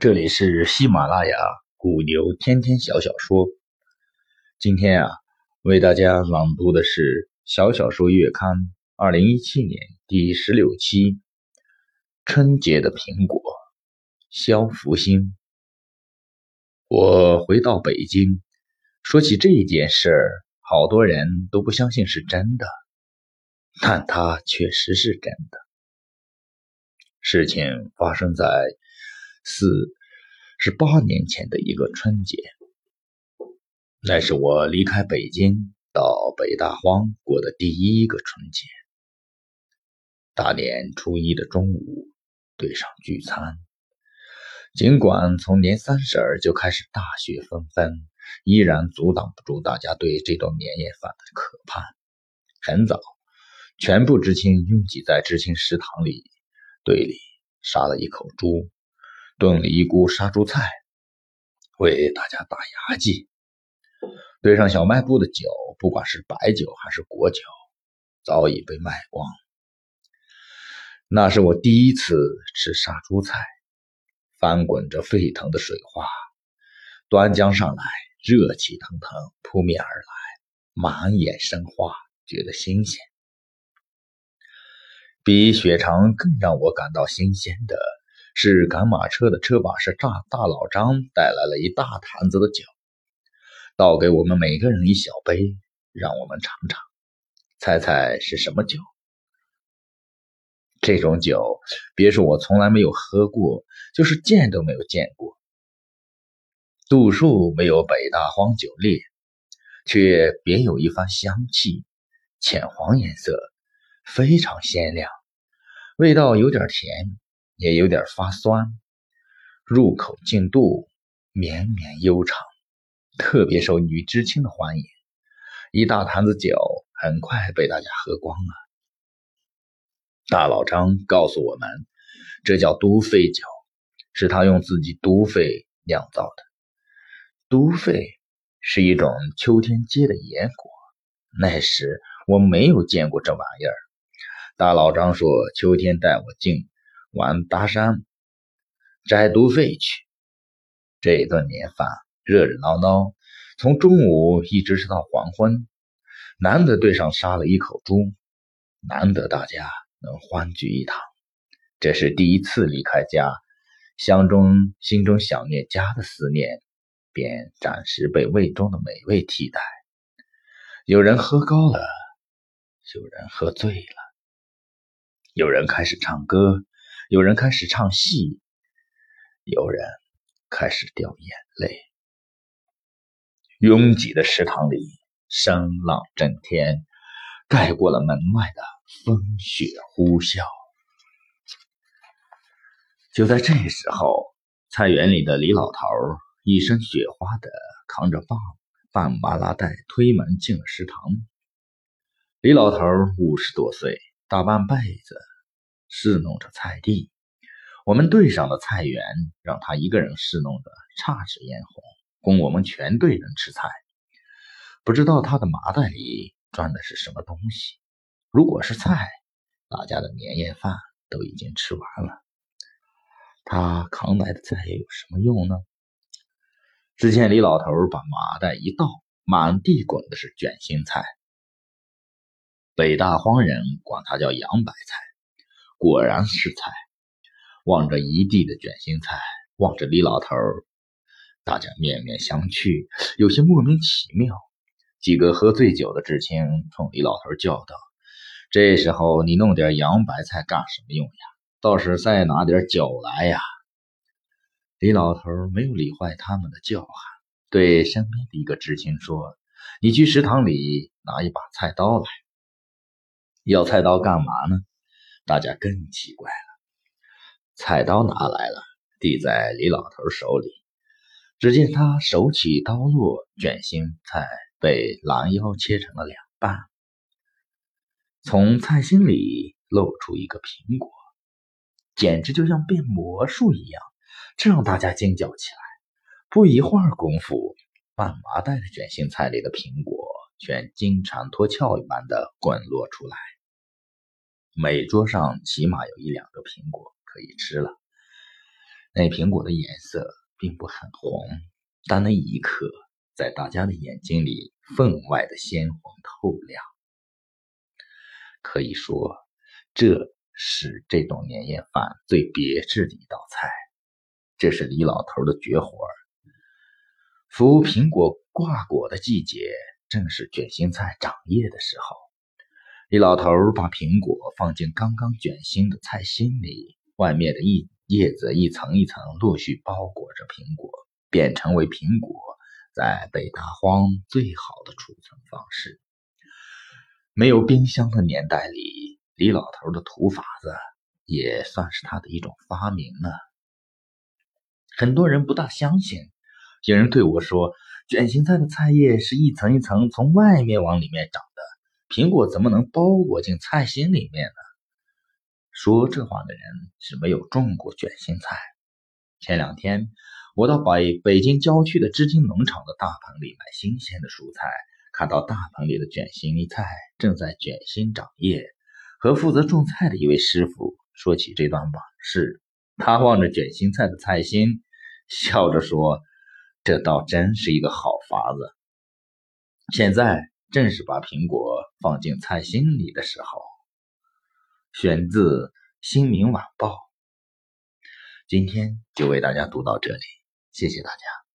这里是喜马拉雅古牛天天小小说。今天啊，为大家朗读的是《小小说月刊》二零一七年第十六期《春节的苹果》。肖福星，我回到北京，说起这件事儿，好多人都不相信是真的，但它确实是真的。事情发生在。四是八年前的一个春节，那是我离开北京到北大荒过的第一个春节。大年初一的中午，对上聚餐。尽管从年三十儿就开始大雪纷纷，依然阻挡不住大家对这顿年夜饭的渴盼。很早，全部知青拥挤在知青食堂里，队里杀了一口猪。炖了一锅杀猪菜，为大家打牙祭。堆上小卖部的酒，不管是白酒还是果酒，早已被卖光。那是我第一次吃杀猪菜，翻滚着沸腾的水花，端浆上来，热气腾腾扑面而来，满眼生花，觉得新鲜。比血肠更让我感到新鲜的。是赶马车的车把式大大老张带来了一大坛子的酒，倒给我们每个人一小杯，让我们尝尝，猜猜是什么酒？这种酒，别说我从来没有喝过，就是见都没有见过。度数没有北大荒酒烈，却别有一番香气，浅黄颜色，非常鲜亮，味道有点甜。也有点发酸，入口进肚，绵绵悠长，特别受女知青的欢迎。一大坛子酒很快被大家喝光了。大老张告诉我们，这叫毒肺酒，是他用自己毒肺酿造的。毒肺是一种秋天结的野果，那时我没有见过这玩意儿。大老张说，秋天带我进。玩搭山，摘毒肺去。这一顿年饭热热闹闹，从中午一直吃到黄昏。难得对上杀了一口猪，难得大家能欢聚一堂。这是第一次离开家，乡中心中想念家的思念，便暂时被胃中的美味替代。有人喝高了，有人喝醉了，有人开始唱歌。有人开始唱戏，有人开始掉眼泪。拥挤的食堂里，声浪震天，盖过了门外的风雪呼啸。就在这时候，菜园里的李老头一身雪花的扛着棒半麻拉袋推门进了食堂。李老头五十多岁，大半辈子。侍弄着菜地，我们队上的菜园让他一个人侍弄的姹紫嫣红，供我们全队人吃菜。不知道他的麻袋里装的是什么东西。如果是菜，大家的年夜饭都已经吃完了。他扛来的菜有什么用呢？只见李老头把麻袋一倒，满地滚的是卷心菜。北大荒人管它叫洋白菜。果然是菜，望着一地的卷心菜，望着李老头，大家面面相觑，有些莫名其妙。几个喝醉酒的知青冲李老头叫道：“这时候你弄点洋白菜干什么用呀？倒是再拿点酒来呀！”李老头没有理会他们的叫喊，对身边的一个知青说：“你去食堂里拿一把菜刀来。要菜刀干嘛呢？”大家更奇怪了，菜刀拿来了，递在李老头手里。只见他手起刀落，卷心菜被拦腰切成了两半，从菜心里露出一个苹果，简直就像变魔术一样，这让大家惊叫起来。不一会儿功夫，半麻袋的卷心菜里的苹果全金蝉脱壳一般的滚落出来。每桌上起码有一两个苹果可以吃了。那苹果的颜色并不很红，但那一刻，在大家的眼睛里分外的鲜红透亮。可以说，这是这种年夜饭最别致的一道菜。这是李老头的绝活儿。服苹果挂果的季节，正是卷心菜长叶的时候。李老头把苹果放进刚刚卷心的菜心里，外面的一叶子一层一层陆续包裹着苹果，便成为苹果在北大荒最好的储存方式。没有冰箱的年代里，李老头的土法子也算是他的一种发明了。很多人不大相信，有人对我说：“卷心菜的菜叶是一层一层从外面往里面长的。”苹果怎么能包裹进菜心里面呢？说这话的人是没有种过卷心菜。前两天我到北北京郊区的织金农场的大棚里买新鲜的蔬菜，看到大棚里的卷心菜正在卷心长叶，和负责种菜的一位师傅说起这段往事。他望着卷心菜的菜心，笑着说：“这倒真是一个好法子。”现在。正是把苹果放进菜心里的时候。选自《新民晚报》。今天就为大家读到这里，谢谢大家。